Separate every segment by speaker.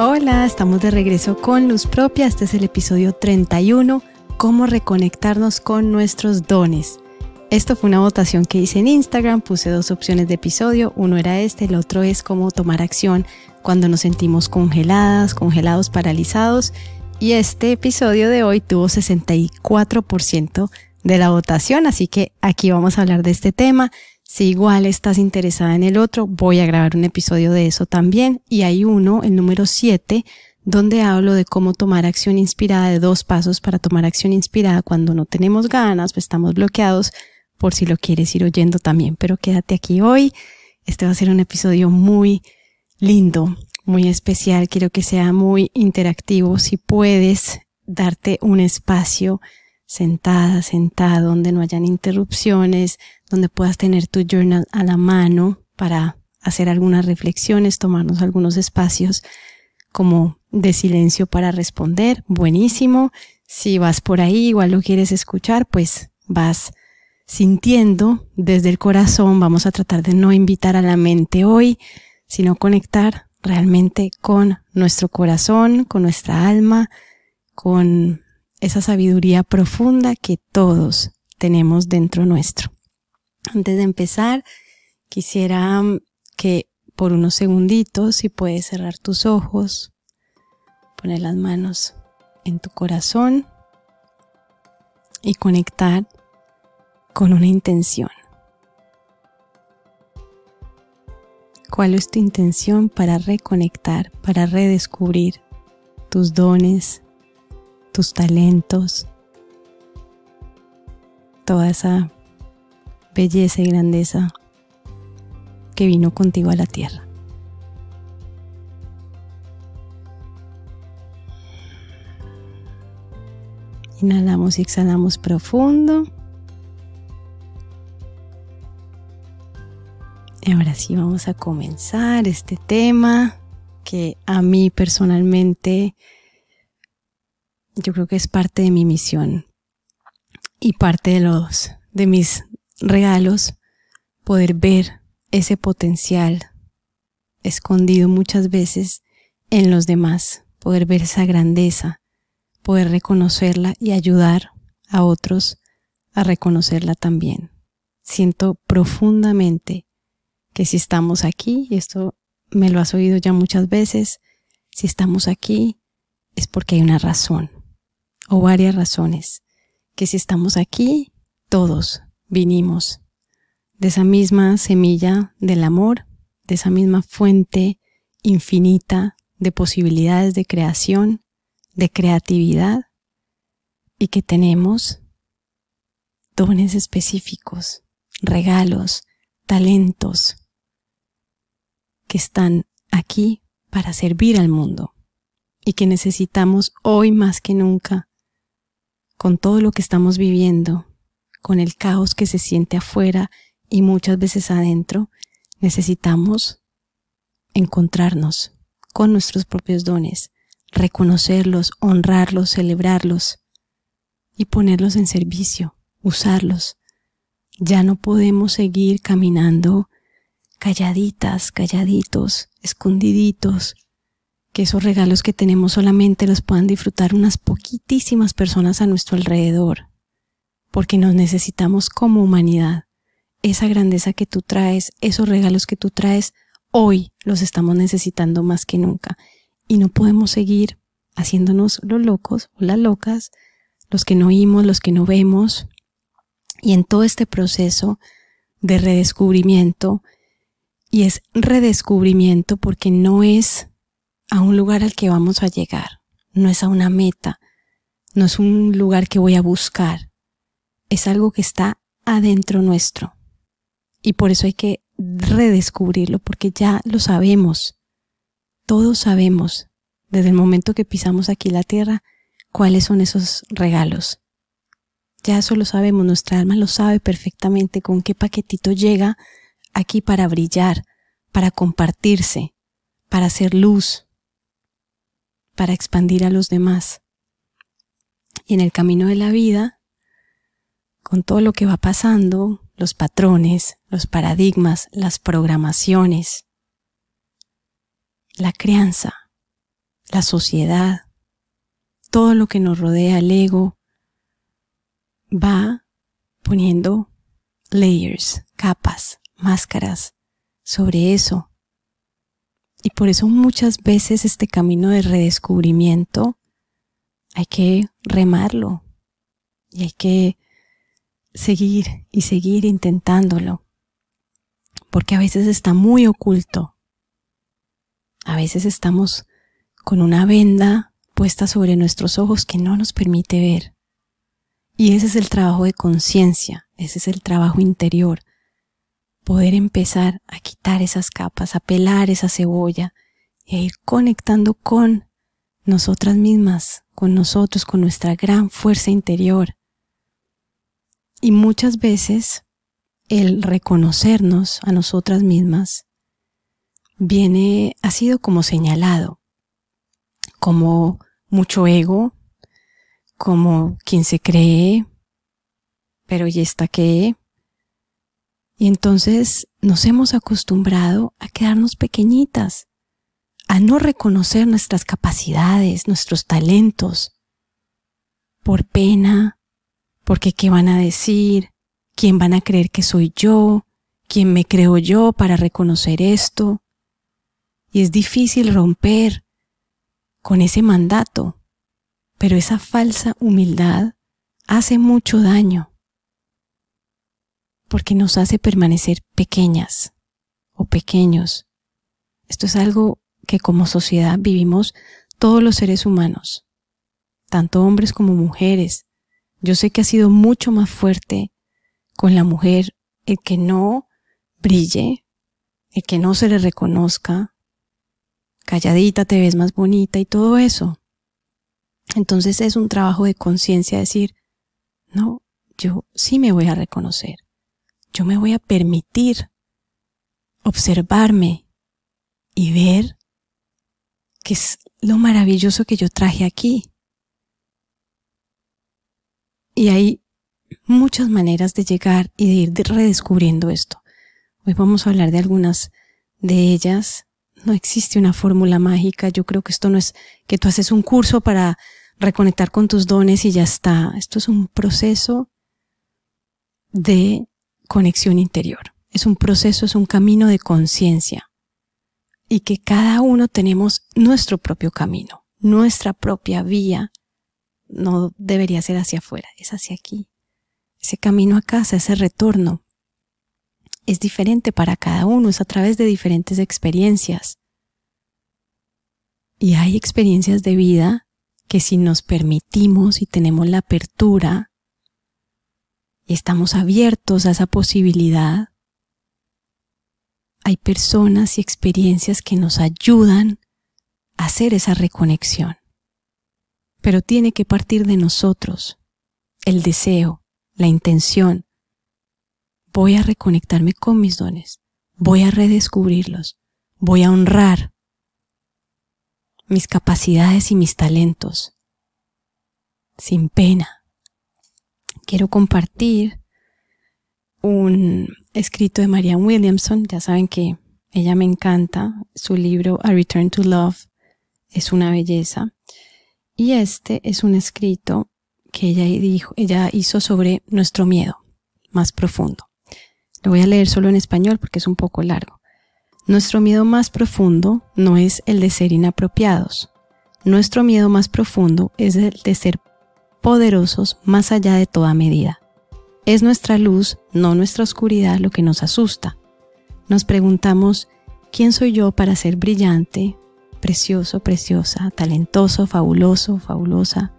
Speaker 1: Hola, estamos de regreso con Luz Propia. Este es el episodio 31, cómo reconectarnos con nuestros dones. Esto fue una votación que hice en Instagram, puse dos opciones de episodio, uno era este, el otro es cómo tomar acción cuando nos sentimos congeladas, congelados, paralizados. Y este episodio de hoy tuvo 64% de la votación, así que aquí vamos a hablar de este tema. Si igual estás interesada en el otro, voy a grabar un episodio de eso también. Y hay uno, el número 7, donde hablo de cómo tomar acción inspirada, de dos pasos para tomar acción inspirada cuando no tenemos ganas o estamos bloqueados, por si lo quieres ir oyendo también. Pero quédate aquí hoy. Este va a ser un episodio muy lindo, muy especial. Quiero que sea muy interactivo. Si puedes darte un espacio sentada, sentado, donde no hayan interrupciones, donde puedas tener tu journal a la mano para hacer algunas reflexiones, tomarnos algunos espacios como de silencio para responder. Buenísimo. Si vas por ahí, igual lo quieres escuchar, pues vas sintiendo desde el corazón. Vamos a tratar de no invitar a la mente hoy, sino conectar realmente con nuestro corazón, con nuestra alma, con esa sabiduría profunda que todos tenemos dentro nuestro. Antes de empezar, quisiera mm, que por unos segunditos, si puedes cerrar tus ojos, poner las manos en tu corazón y conectar con una intención. ¿Cuál es tu intención para reconectar, para redescubrir tus dones, tus talentos, toda esa belleza y grandeza que vino contigo a la tierra. Inhalamos y exhalamos profundo. Y ahora sí vamos a comenzar este tema que a mí personalmente yo creo que es parte de mi misión y parte de los de mis regalos poder ver ese potencial escondido muchas veces en los demás, poder ver esa grandeza, poder reconocerla y ayudar a otros a reconocerla también. Siento profundamente que si estamos aquí, y esto me lo has oído ya muchas veces, si estamos aquí es porque hay una razón o varias razones, que si estamos aquí, todos vinimos de esa misma semilla del amor, de esa misma fuente infinita de posibilidades de creación, de creatividad, y que tenemos dones específicos, regalos, talentos que están aquí para servir al mundo y que necesitamos hoy más que nunca con todo lo que estamos viviendo, con el caos que se siente afuera y muchas veces adentro, necesitamos encontrarnos con nuestros propios dones, reconocerlos, honrarlos, celebrarlos y ponerlos en servicio, usarlos. Ya no podemos seguir caminando calladitas, calladitos, escondiditos, que esos regalos que tenemos solamente los puedan disfrutar unas poquitísimas personas a nuestro alrededor, porque nos necesitamos como humanidad. Esa grandeza que tú traes, esos regalos que tú traes, hoy los estamos necesitando más que nunca y no podemos seguir haciéndonos los locos o las locas, los que no oímos, los que no vemos. Y en todo este proceso de redescubrimiento, y es redescubrimiento porque no es a un lugar al que vamos a llegar, no es a una meta, no es un lugar que voy a buscar, es algo que está adentro nuestro. Y por eso hay que redescubrirlo, porque ya lo sabemos, todos sabemos, desde el momento que pisamos aquí la tierra, cuáles son esos regalos. Ya eso lo sabemos, nuestra alma lo sabe perfectamente con qué paquetito llega aquí para brillar, para compartirse, para hacer luz, para expandir a los demás. Y en el camino de la vida, con todo lo que va pasando, los patrones, los paradigmas, las programaciones, la crianza, la sociedad, todo lo que nos rodea, el ego, va poniendo layers, capas, máscaras sobre eso. Y por eso muchas veces este camino de redescubrimiento hay que remarlo y hay que seguir y seguir intentándolo. Porque a veces está muy oculto. A veces estamos con una venda puesta sobre nuestros ojos que no nos permite ver. Y ese es el trabajo de conciencia, ese es el trabajo interior. Poder empezar a quitar esas capas, a pelar esa cebolla y a ir conectando con nosotras mismas, con nosotros, con nuestra gran fuerza interior. Y muchas veces el reconocernos a nosotras mismas viene, ha sido como señalado, como mucho ego, como quien se cree, pero ¿y está qué? Y entonces nos hemos acostumbrado a quedarnos pequeñitas, a no reconocer nuestras capacidades, nuestros talentos, por pena, porque qué van a decir, quién van a creer que soy yo, quién me creo yo para reconocer esto. Y es difícil romper con ese mandato pero esa falsa humildad hace mucho daño porque nos hace permanecer pequeñas o pequeños. Esto es algo que como sociedad vivimos todos los seres humanos, tanto hombres como mujeres. Yo sé que ha sido mucho más fuerte con la mujer el que no brille, el que no se le reconozca, calladita te ves más bonita y todo eso. Entonces es un trabajo de conciencia decir, no, yo sí me voy a reconocer, yo me voy a permitir observarme y ver qué es lo maravilloso que yo traje aquí. Y hay muchas maneras de llegar y de ir redescubriendo esto. Hoy vamos a hablar de algunas de ellas. No existe una fórmula mágica. Yo creo que esto no es que tú haces un curso para reconectar con tus dones y ya está. Esto es un proceso de conexión interior. Es un proceso, es un camino de conciencia. Y que cada uno tenemos nuestro propio camino, nuestra propia vía. No debería ser hacia afuera, es hacia aquí. Ese camino a casa, ese retorno, es diferente para cada uno, es a través de diferentes experiencias. Y hay experiencias de vida que si nos permitimos y tenemos la apertura y estamos abiertos a esa posibilidad, hay personas y experiencias que nos ayudan a hacer esa reconexión. Pero tiene que partir de nosotros, el deseo, la intención. Voy a reconectarme con mis dones, voy a redescubrirlos, voy a honrar mis capacidades y mis talentos, sin pena. Quiero compartir un escrito de Marianne Williamson, ya saben que ella me encanta, su libro A Return to Love es una belleza, y este es un escrito que ella, dijo, ella hizo sobre nuestro miedo más profundo. Lo voy a leer solo en español porque es un poco largo. Nuestro miedo más profundo no es el de ser inapropiados. Nuestro miedo más profundo es el de ser poderosos más allá de toda medida. Es nuestra luz, no nuestra oscuridad, lo que nos asusta. Nos preguntamos, ¿quién soy yo para ser brillante, precioso, preciosa, talentoso, fabuloso, fabulosa?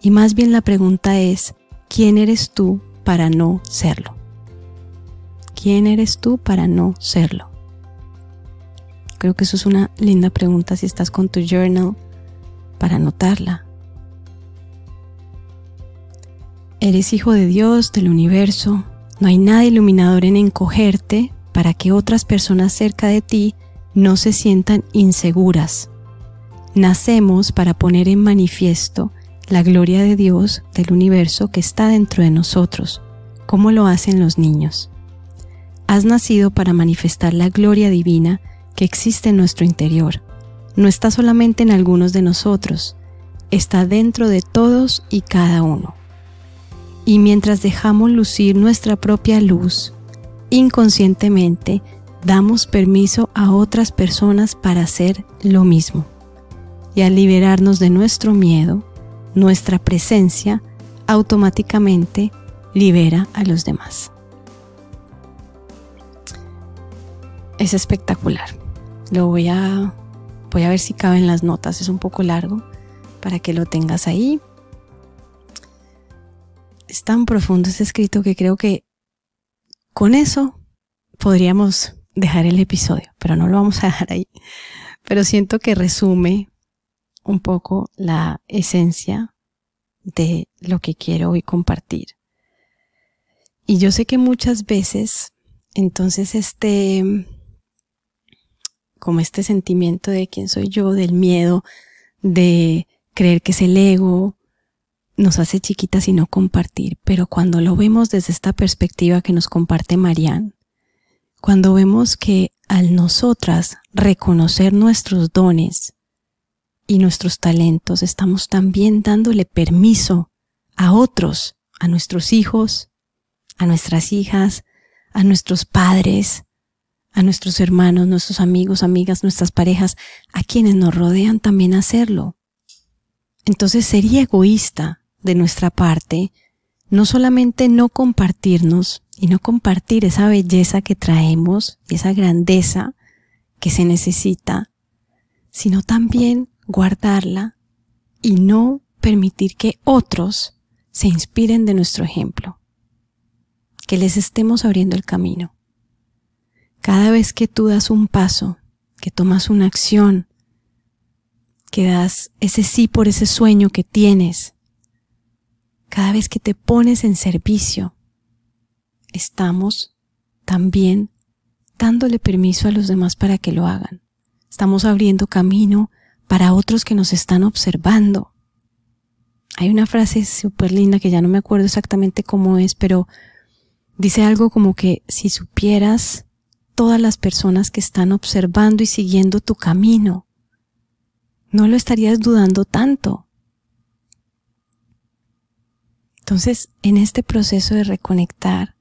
Speaker 1: Y más bien la pregunta es, ¿quién eres tú para no serlo? ¿Quién eres tú para no serlo? Creo que eso es una linda pregunta si estás con tu journal para anotarla. Eres hijo de Dios, del universo. No hay nada iluminador en encogerte para que otras personas cerca de ti no se sientan inseguras. Nacemos para poner en manifiesto la gloria de Dios del universo que está dentro de nosotros, como lo hacen los niños. Has nacido para manifestar la gloria divina que existe en nuestro interior. no está solamente en algunos de nosotros, está dentro de todos y cada uno. Y mientras dejamos lucir nuestra propia luz, inconscientemente damos permiso a otras personas para hacer lo mismo. Y al liberarnos de nuestro miedo, nuestra presencia automáticamente libera a los demás. Es espectacular. Lo voy a voy a ver si cabe en las notas, es un poco largo para que lo tengas ahí. Es tan profundo ese escrito que creo que con eso podríamos dejar el episodio, pero no lo vamos a dejar ahí. Pero siento que resume un poco la esencia de lo que quiero hoy compartir. Y yo sé que muchas veces, entonces este, como este sentimiento de quién soy yo, del miedo, de creer que es el ego, nos hace chiquitas y no compartir. Pero cuando lo vemos desde esta perspectiva que nos comparte Marianne, cuando vemos que al nosotras reconocer nuestros dones y nuestros talentos, estamos también dándole permiso a otros, a nuestros hijos, a nuestras hijas, a nuestros padres, a nuestros hermanos, nuestros amigos, amigas, nuestras parejas, a quienes nos rodean también hacerlo. Entonces sería egoísta de nuestra parte no solamente no compartirnos y no compartir esa belleza que traemos y esa grandeza que se necesita, sino también guardarla y no permitir que otros se inspiren de nuestro ejemplo, que les estemos abriendo el camino. Cada vez que tú das un paso, que tomas una acción, que das ese sí por ese sueño que tienes, cada vez que te pones en servicio, estamos también dándole permiso a los demás para que lo hagan. Estamos abriendo camino para otros que nos están observando. Hay una frase súper linda que ya no me acuerdo exactamente cómo es, pero dice algo como que si supieras todas las personas que están observando y siguiendo tu camino, no lo estarías dudando tanto. Entonces, en este proceso de reconectar,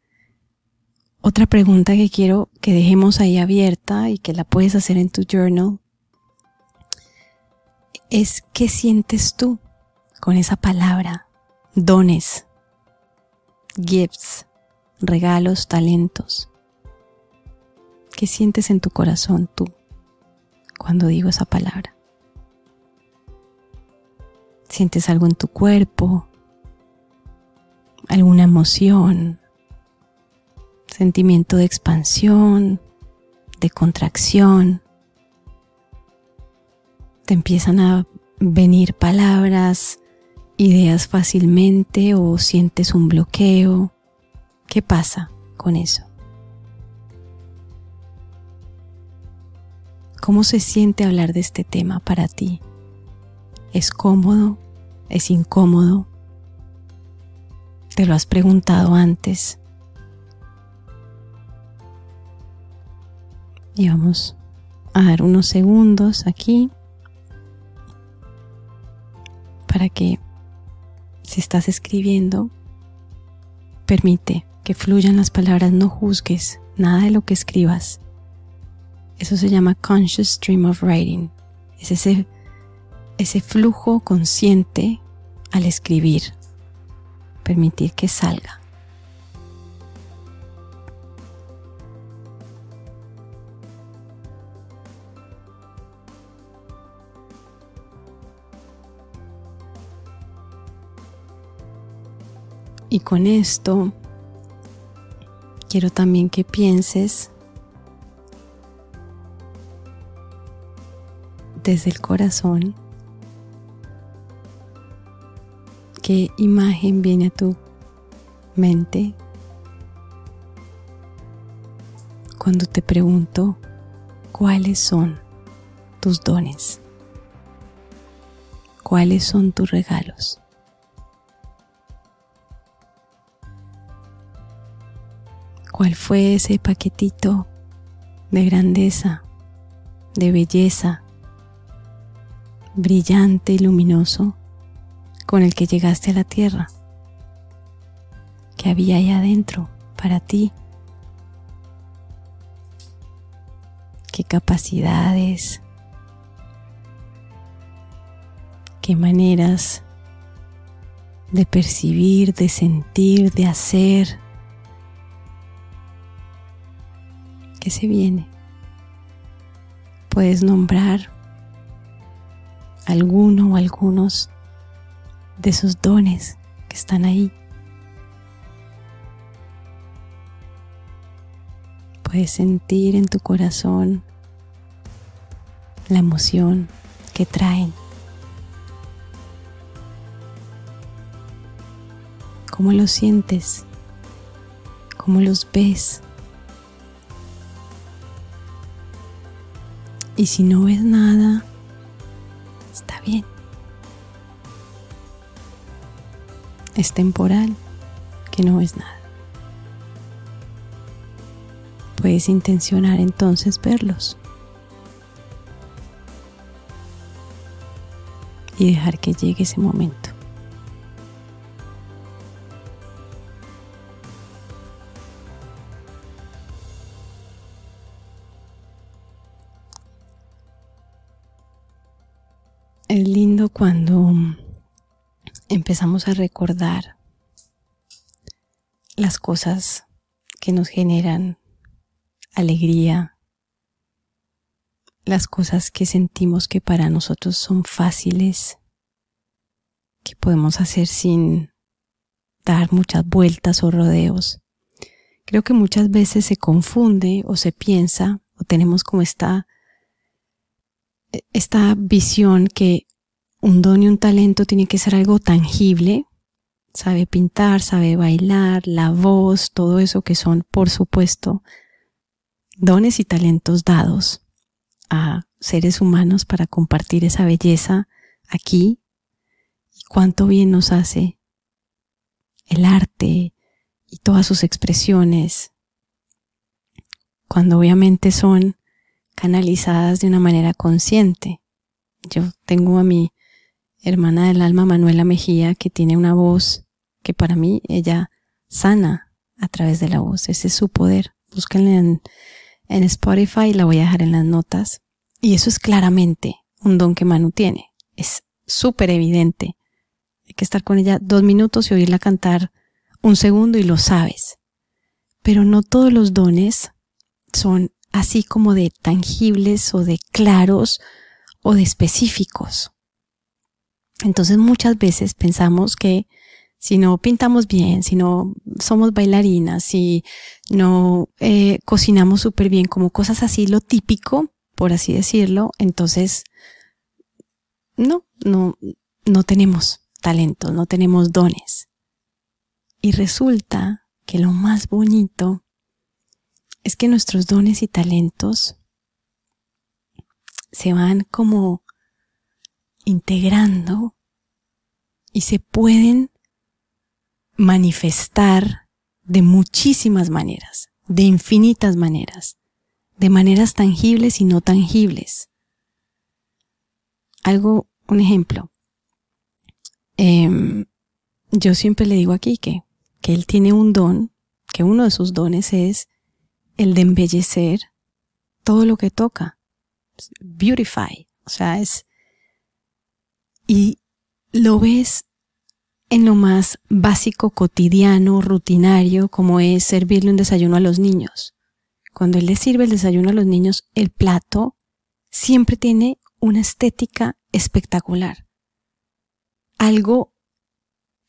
Speaker 1: otra pregunta que quiero que dejemos ahí abierta y que la puedes hacer en tu journal es qué sientes tú con esa palabra, dones, gifts, regalos, talentos. ¿Qué sientes en tu corazón tú cuando digo esa palabra? ¿Sientes algo en tu cuerpo? Alguna emoción, sentimiento de expansión, de contracción. Te empiezan a venir palabras, ideas fácilmente o sientes un bloqueo. ¿Qué pasa con eso? ¿Cómo se siente hablar de este tema para ti? ¿Es cómodo? ¿Es incómodo? ¿Te lo has preguntado antes? Y vamos a dar unos segundos aquí para que si estás escribiendo, permite que fluyan las palabras, no juzgues nada de lo que escribas. Eso se llama conscious stream of writing. Es ese, ese flujo consciente al escribir permitir que salga. Y con esto quiero también que pienses desde el corazón ¿Qué imagen viene a tu mente cuando te pregunto cuáles son tus dones? ¿Cuáles son tus regalos? ¿Cuál fue ese paquetito de grandeza, de belleza, brillante y luminoso con el que llegaste a la tierra, que había ahí adentro para ti. Qué capacidades, qué maneras de percibir, de sentir, de hacer. ¿Qué se viene? Puedes nombrar alguno o algunos de esos dones que están ahí. Puedes sentir en tu corazón la emoción que traen. ¿Cómo los sientes? ¿Cómo los ves? Y si no ves nada, está bien. Es temporal, que no ves nada. Puedes intencionar entonces verlos. Y dejar que llegue ese momento. Es lindo cuando empezamos a recordar las cosas que nos generan alegría, las cosas que sentimos que para nosotros son fáciles, que podemos hacer sin dar muchas vueltas o rodeos. Creo que muchas veces se confunde o se piensa o tenemos como esta esta visión que un don y un talento tiene que ser algo tangible, sabe pintar, sabe bailar, la voz, todo eso que son, por supuesto, dones y talentos dados a seres humanos para compartir esa belleza aquí. Y cuánto bien nos hace el arte y todas sus expresiones, cuando obviamente son canalizadas de una manera consciente. Yo tengo a mi hermana del alma, Manuela Mejía, que tiene una voz que para mí ella sana a través de la voz. Ese es su poder. Búsquenla en, en Spotify, la voy a dejar en las notas. Y eso es claramente un don que Manu tiene. Es súper evidente. Hay que estar con ella dos minutos y oírla cantar un segundo y lo sabes. Pero no todos los dones son así como de tangibles o de claros o de específicos. Entonces muchas veces pensamos que si no pintamos bien, si no somos bailarinas, si no eh, cocinamos súper bien, como cosas así, lo típico, por así decirlo, entonces no, no, no tenemos talento, no tenemos dones. Y resulta que lo más bonito es que nuestros dones y talentos se van como integrando y se pueden manifestar de muchísimas maneras, de infinitas maneras, de maneras tangibles y no tangibles. Algo, un ejemplo. Em, yo siempre le digo aquí que, que él tiene un don, que uno de sus dones es el de embellecer todo lo que toca. Beautify. O sea, es... Y lo ves en lo más básico, cotidiano, rutinario, como es servirle un desayuno a los niños. Cuando él le sirve el desayuno a los niños, el plato siempre tiene una estética espectacular. Algo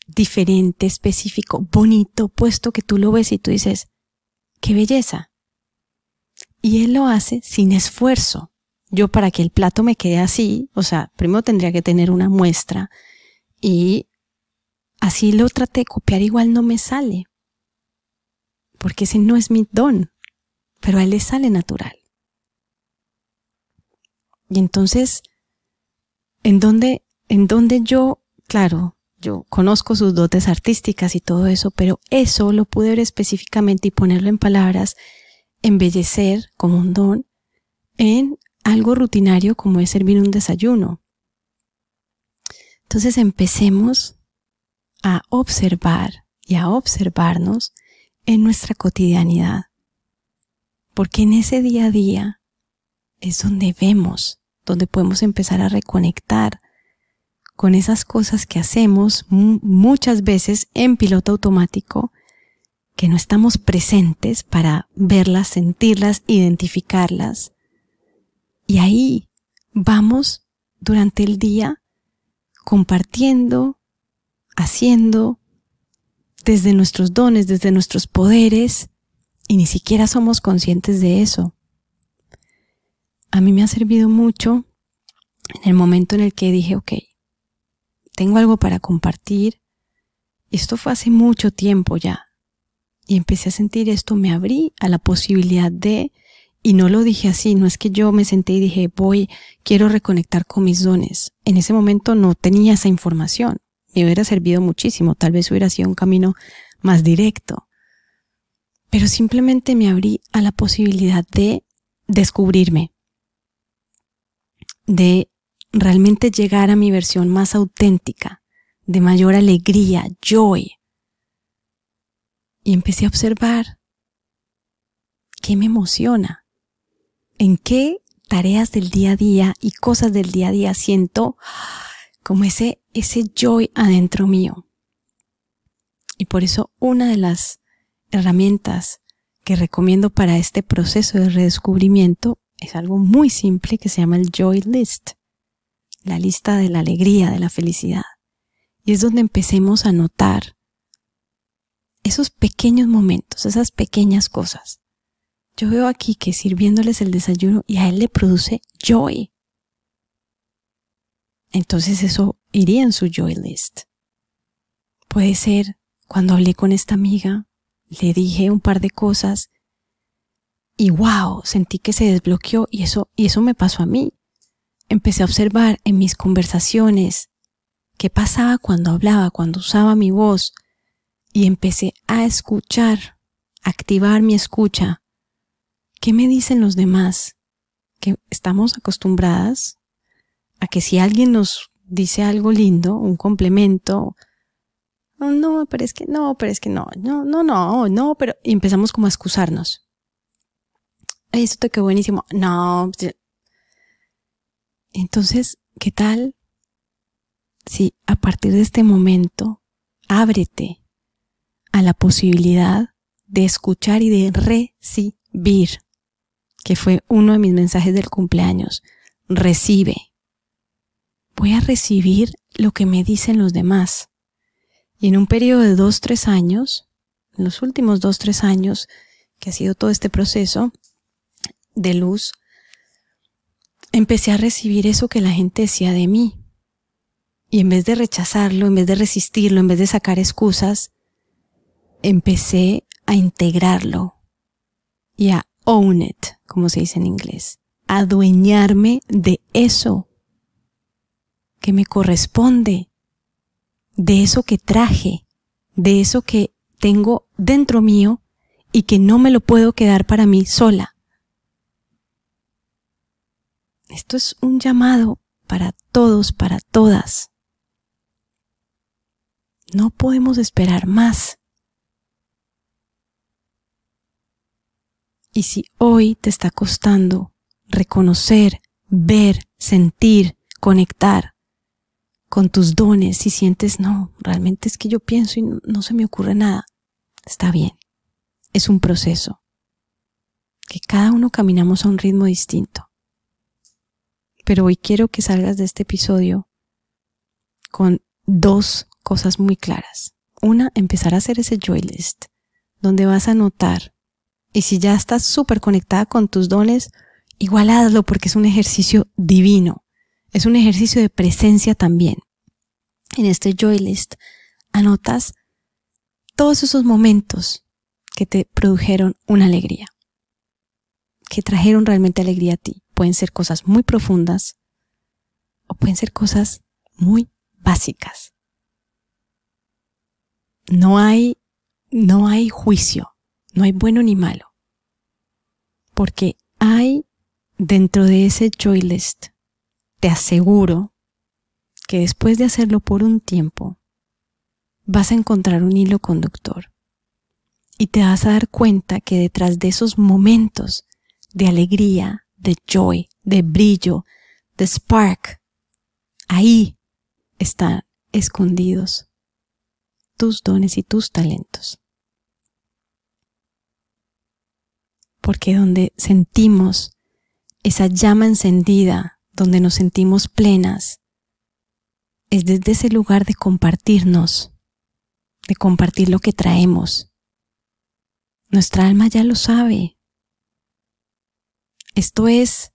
Speaker 1: diferente, específico, bonito, puesto que tú lo ves y tú dices, qué belleza. Y él lo hace sin esfuerzo. Yo para que el plato me quede así, o sea, primero tendría que tener una muestra y así lo traté de copiar, igual no me sale. Porque ese no es mi don, pero a él le sale natural. Y entonces, en donde, en donde yo, claro, yo conozco sus dotes artísticas y todo eso, pero eso lo pude ver específicamente y ponerlo en palabras embellecer como un don en algo rutinario como es servir un desayuno. Entonces empecemos a observar y a observarnos en nuestra cotidianidad. Porque en ese día a día es donde vemos, donde podemos empezar a reconectar con esas cosas que hacemos muchas veces en piloto automático, que no estamos presentes para verlas, sentirlas, identificarlas. Y ahí vamos durante el día compartiendo, haciendo, desde nuestros dones, desde nuestros poderes, y ni siquiera somos conscientes de eso. A mí me ha servido mucho en el momento en el que dije, ok, tengo algo para compartir. Esto fue hace mucho tiempo ya. Y empecé a sentir esto, me abrí a la posibilidad de, y no lo dije así, no es que yo me senté y dije, voy, quiero reconectar con mis dones. En ese momento no tenía esa información. Me hubiera servido muchísimo, tal vez hubiera sido un camino más directo. Pero simplemente me abrí a la posibilidad de descubrirme, de realmente llegar a mi versión más auténtica, de mayor alegría, joy. Y empecé a observar qué me emociona, en qué tareas del día a día y cosas del día a día siento como ese, ese joy adentro mío. Y por eso una de las herramientas que recomiendo para este proceso de redescubrimiento es algo muy simple que se llama el Joy List la lista de la alegría, de la felicidad. Y es donde empecemos a notar esos pequeños momentos, esas pequeñas cosas. Yo veo aquí que sirviéndoles el desayuno y a él le produce joy. Entonces eso iría en su joy list. Puede ser cuando hablé con esta amiga, le dije un par de cosas y wow, sentí que se desbloqueó y eso, y eso me pasó a mí empecé a observar en mis conversaciones qué pasaba cuando hablaba, cuando usaba mi voz, y empecé a escuchar, activar mi escucha. ¿Qué me dicen los demás? Que estamos acostumbradas a que si alguien nos dice algo lindo, un complemento, oh, no, pero es que no, pero es que no, no, no, no, no, pero y empezamos como a excusarnos. Esto te quedó buenísimo. No, entonces, ¿qué tal si a partir de este momento ábrete a la posibilidad de escuchar y de recibir, que fue uno de mis mensajes del cumpleaños? Recibe. Voy a recibir lo que me dicen los demás. Y en un periodo de dos, tres años, en los últimos dos, tres años, que ha sido todo este proceso de luz, empecé a recibir eso que la gente decía de mí. Y en vez de rechazarlo, en vez de resistirlo, en vez de sacar excusas, empecé a integrarlo y a own it, como se dice en inglés, adueñarme de eso que me corresponde, de eso que traje, de eso que tengo dentro mío y que no me lo puedo quedar para mí sola. Esto es un llamado para todos, para todas. No podemos esperar más. Y si hoy te está costando reconocer, ver, sentir, conectar con tus dones, si sientes, no, realmente es que yo pienso y no se me ocurre nada, está bien. Es un proceso. Que cada uno caminamos a un ritmo distinto. Pero hoy quiero que salgas de este episodio con dos cosas muy claras. Una, empezar a hacer ese joy list, donde vas a notar, y si ya estás súper conectada con tus dones, igual hazlo porque es un ejercicio divino. Es un ejercicio de presencia también. En este joy list anotas todos esos momentos que te produjeron una alegría, que trajeron realmente alegría a ti pueden ser cosas muy profundas o pueden ser cosas muy básicas. No hay, no hay juicio, no hay bueno ni malo. Porque hay dentro de ese joy list, te aseguro que después de hacerlo por un tiempo, vas a encontrar un hilo conductor y te vas a dar cuenta que detrás de esos momentos de alegría, de joy, de brillo, de spark, ahí están escondidos tus dones y tus talentos. Porque donde sentimos esa llama encendida, donde nos sentimos plenas, es desde ese lugar de compartirnos, de compartir lo que traemos. Nuestra alma ya lo sabe. Esto es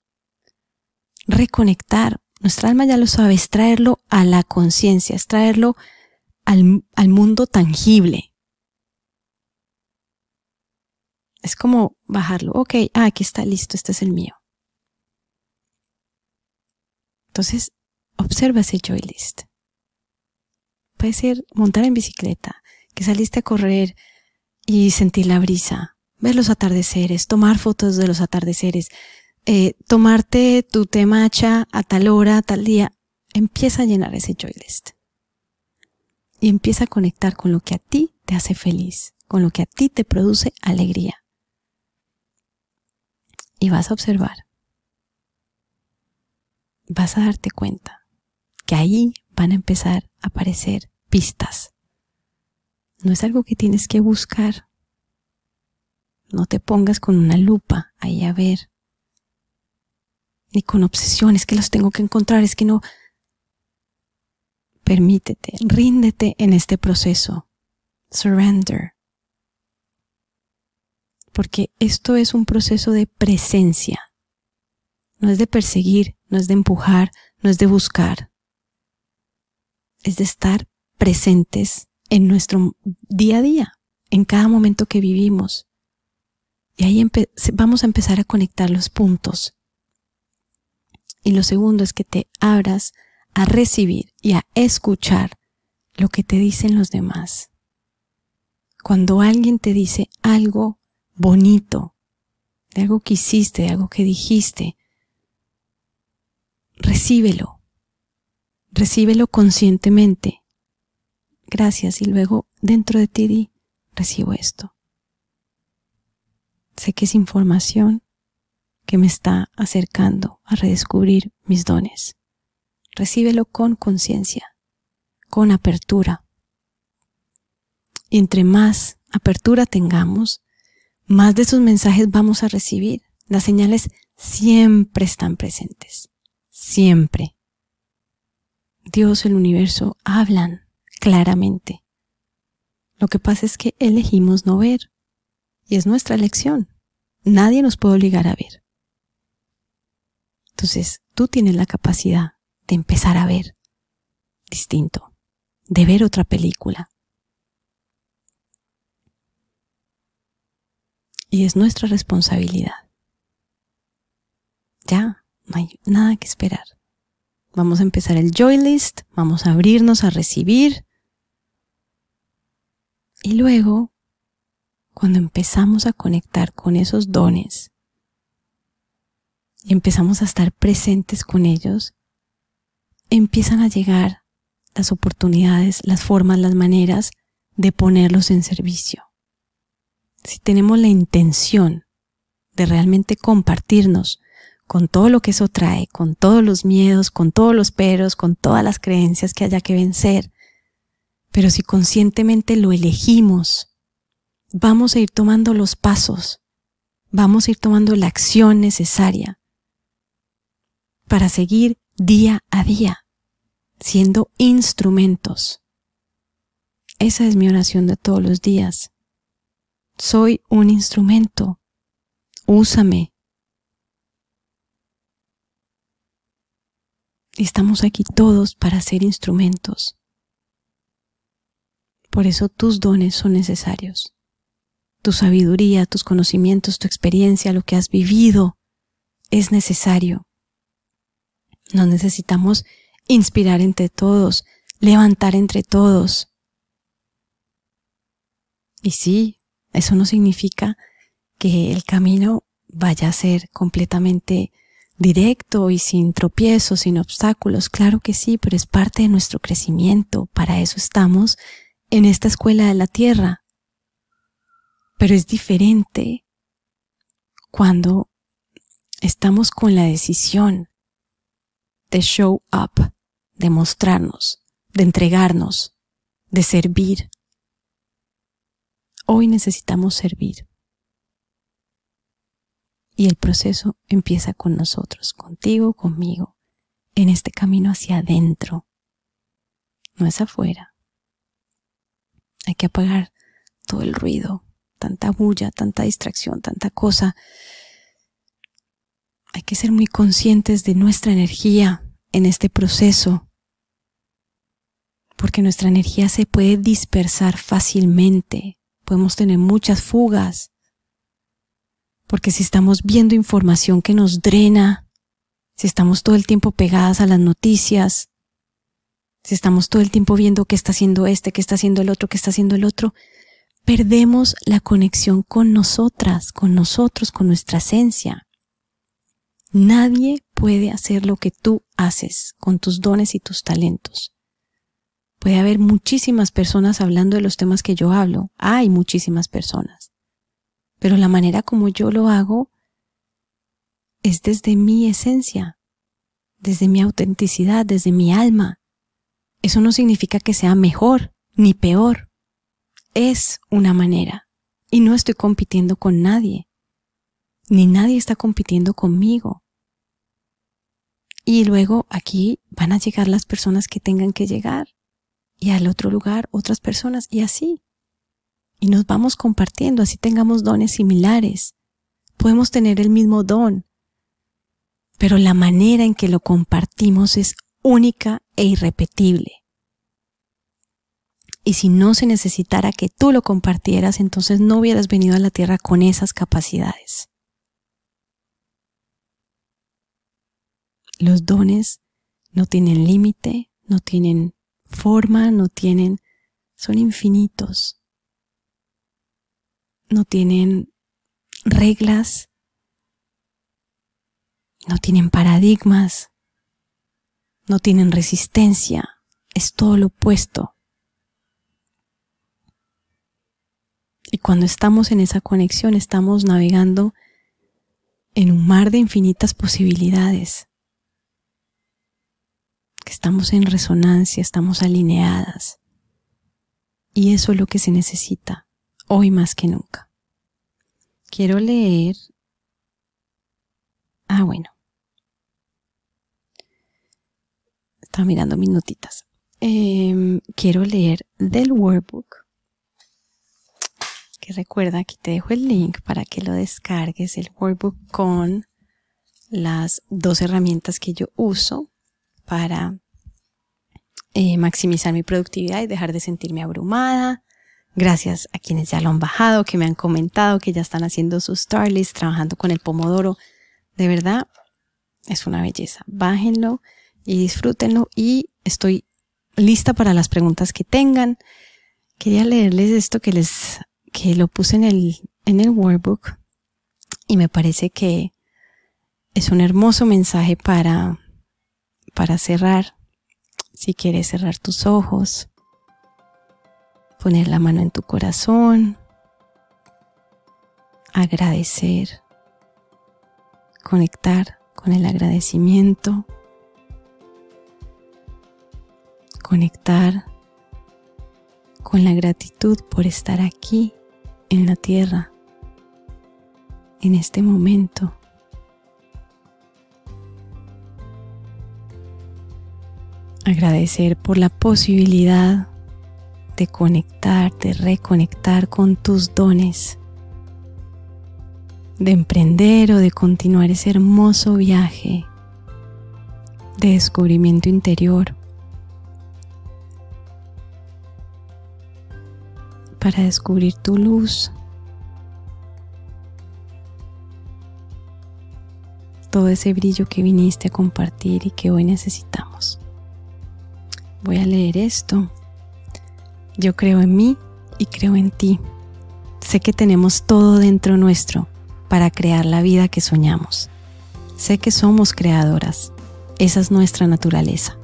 Speaker 1: reconectar. Nuestra alma ya lo sabe, es traerlo a la conciencia, es traerlo al, al mundo tangible. Es como bajarlo. Ok, ah, aquí está listo, este es el mío. Entonces, observa ese joy list. Puede ser montar en bicicleta, que saliste a correr y sentir la brisa, ver los atardeceres, tomar fotos de los atardeceres, eh, tomarte tu té matcha a tal hora, a tal día. Empieza a llenar ese joy list. Y empieza a conectar con lo que a ti te hace feliz, con lo que a ti te produce alegría. Y vas a observar vas a darte cuenta que ahí van a empezar a aparecer pistas. No es algo que tienes que buscar. No te pongas con una lupa ahí a ver. Ni con obsesiones que los tengo que encontrar, es que no. Permítete, ríndete en este proceso. Surrender. Porque esto es un proceso de presencia. No es de perseguir, no es de empujar, no es de buscar. Es de estar presentes en nuestro día a día, en cada momento que vivimos. Y ahí vamos a empezar a conectar los puntos. Y lo segundo es que te abras a recibir y a escuchar lo que te dicen los demás. Cuando alguien te dice algo bonito, de algo que hiciste, de algo que dijiste, recíbelo, recíbelo conscientemente. Gracias y luego dentro de ti di, recibo esto. Sé que es información que me está acercando a redescubrir mis dones. Recíbelo con conciencia, con apertura. Y entre más apertura tengamos, más de esos mensajes vamos a recibir. Las señales siempre están presentes siempre. Dios, el universo, hablan claramente. Lo que pasa es que elegimos no ver. Y es nuestra elección. Nadie nos puede obligar a ver. Entonces, tú tienes la capacidad de empezar a ver distinto, de ver otra película. Y es nuestra responsabilidad. Ya, no hay nada que esperar. Vamos a empezar el joy list, vamos a abrirnos a recibir. Y luego, cuando empezamos a conectar con esos dones y empezamos a estar presentes con ellos, empiezan a llegar las oportunidades, las formas, las maneras de ponerlos en servicio. Si tenemos la intención de realmente compartirnos con todo lo que eso trae, con todos los miedos, con todos los peros, con todas las creencias que haya que vencer. Pero si conscientemente lo elegimos, vamos a ir tomando los pasos, vamos a ir tomando la acción necesaria para seguir día a día, siendo instrumentos. Esa es mi oración de todos los días. Soy un instrumento. Úsame, Estamos aquí todos para ser instrumentos. Por eso tus dones son necesarios. Tu sabiduría, tus conocimientos, tu experiencia, lo que has vivido es necesario. Nos necesitamos inspirar entre todos, levantar entre todos. Y sí, eso no significa que el camino vaya a ser completamente directo y sin tropiezos, sin obstáculos, claro que sí, pero es parte de nuestro crecimiento. Para eso estamos en esta escuela de la tierra. Pero es diferente cuando estamos con la decisión de show up, de mostrarnos, de entregarnos, de servir. Hoy necesitamos servir. Y el proceso empieza con nosotros, contigo, conmigo, en este camino hacia adentro. No es afuera. Hay que apagar todo el ruido, tanta bulla, tanta distracción, tanta cosa. Hay que ser muy conscientes de nuestra energía en este proceso, porque nuestra energía se puede dispersar fácilmente. Podemos tener muchas fugas, porque si estamos viendo información que nos drena, si estamos todo el tiempo pegadas a las noticias, si estamos todo el tiempo viendo qué está haciendo este, qué está haciendo el otro, qué está haciendo el otro, perdemos la conexión con nosotras, con nosotros, con nuestra esencia. Nadie puede hacer lo que tú haces con tus dones y tus talentos. Puede haber muchísimas personas hablando de los temas que yo hablo. Hay muchísimas personas pero la manera como yo lo hago es desde mi esencia, desde mi autenticidad, desde mi alma. Eso no significa que sea mejor ni peor. Es una manera. Y no estoy compitiendo con nadie. Ni nadie está compitiendo conmigo. Y luego aquí van a llegar las personas que tengan que llegar. Y al otro lugar otras personas. Y así y nos vamos compartiendo, así tengamos dones similares. Podemos tener el mismo don, pero la manera en que lo compartimos es única e irrepetible. Y si no se necesitara que tú lo compartieras, entonces no hubieras venido a la tierra con esas capacidades. Los dones no tienen límite, no tienen forma, no tienen, son infinitos no tienen reglas, no tienen paradigmas, no tienen resistencia, es todo lo opuesto. Y cuando estamos en esa conexión estamos navegando en un mar de infinitas posibilidades. Que estamos en resonancia, estamos alineadas. Y eso es lo que se necesita hoy más que nunca. Quiero leer... Ah, bueno. Estaba mirando mis notitas. Em, quiero leer del workbook. Que recuerda, aquí te dejo el link para que lo descargues, el workbook con las dos herramientas que yo uso para eh, maximizar mi productividad y dejar de sentirme abrumada, Gracias a quienes ya lo han bajado, que me han comentado, que ya están haciendo sus star trabajando con el pomodoro. De verdad, es una belleza. Bájenlo y disfrútenlo y estoy lista para las preguntas que tengan. Quería leerles esto que les, que lo puse en el, en el workbook y me parece que es un hermoso mensaje para, para cerrar. Si quieres cerrar tus ojos poner la mano en tu corazón, agradecer, conectar con el agradecimiento, conectar con la gratitud por estar aquí en la tierra, en este momento. Agradecer por la posibilidad de conectar, de reconectar con tus dones, de emprender o de continuar ese hermoso viaje de descubrimiento interior para descubrir tu luz. Todo ese brillo que viniste a compartir y que hoy necesitamos. Voy a leer esto yo creo en mí y creo en ti. Sé que tenemos todo dentro nuestro para crear la vida que soñamos. Sé que somos creadoras. Esa es nuestra naturaleza.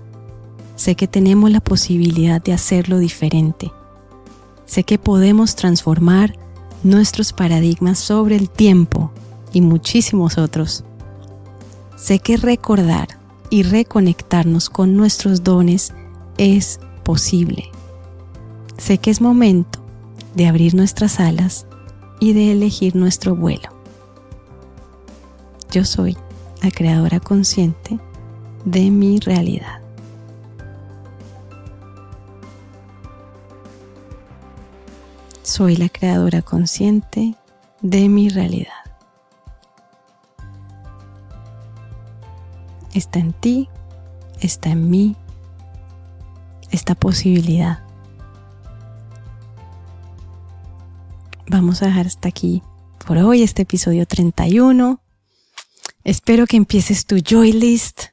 Speaker 1: Sé que tenemos la posibilidad de hacerlo diferente. Sé que podemos transformar nuestros paradigmas sobre el tiempo y muchísimos otros. Sé que recordar y reconectarnos con nuestros dones es posible. Sé que es momento de abrir nuestras alas y de elegir nuestro vuelo. Yo soy la creadora consciente de mi realidad. Soy la creadora consciente de mi realidad. Está en ti, está en mí, esta posibilidad. Vamos a dejar hasta aquí por hoy este episodio 31. Espero que empieces tu joy list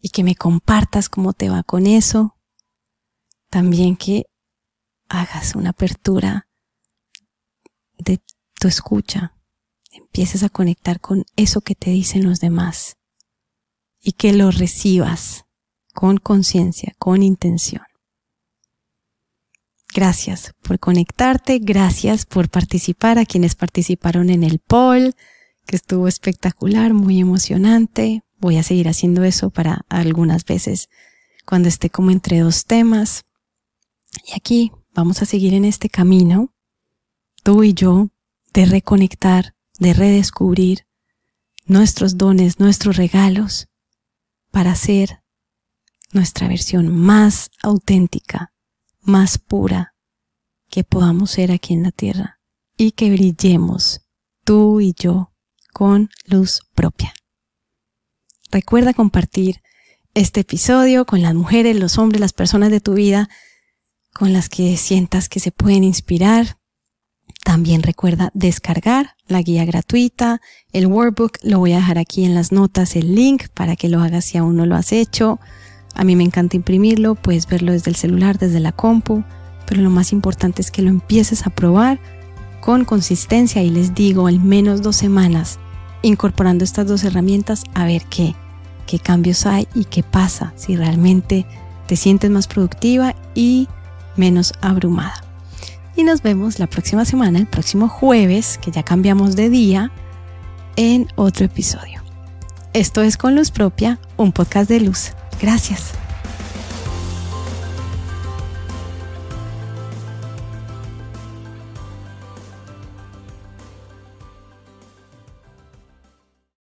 Speaker 1: y que me compartas cómo te va con eso. También que hagas una apertura de tu escucha, empieces a conectar con eso que te dicen los demás y que lo recibas con conciencia, con intención. Gracias por conectarte, gracias por participar a quienes participaron en el poll, que estuvo espectacular, muy emocionante. Voy a seguir haciendo eso para algunas veces cuando esté como entre dos temas. Y aquí vamos a seguir en este camino, tú y yo, de reconectar, de redescubrir nuestros dones, nuestros regalos, para ser nuestra versión más auténtica, más pura que podamos ser aquí en la tierra y que brillemos tú y yo con luz propia. Recuerda compartir este episodio con las mujeres, los hombres, las personas de tu vida con las que sientas que se pueden inspirar. También recuerda descargar la guía gratuita, el workbook, lo voy a dejar aquí en las notas, el link para que lo hagas si aún no lo has hecho. A mí me encanta imprimirlo, puedes verlo desde el celular, desde la compu, pero lo más importante es que lo empieces a probar con consistencia y les digo, al menos dos semanas, incorporando estas dos herramientas a ver qué, qué cambios hay y qué pasa, si realmente te sientes más productiva y menos abrumada. Y nos vemos la próxima semana, el próximo jueves, que ya cambiamos de día, en otro episodio. Esto es Con Luz Propia, un podcast de luz. Gracias.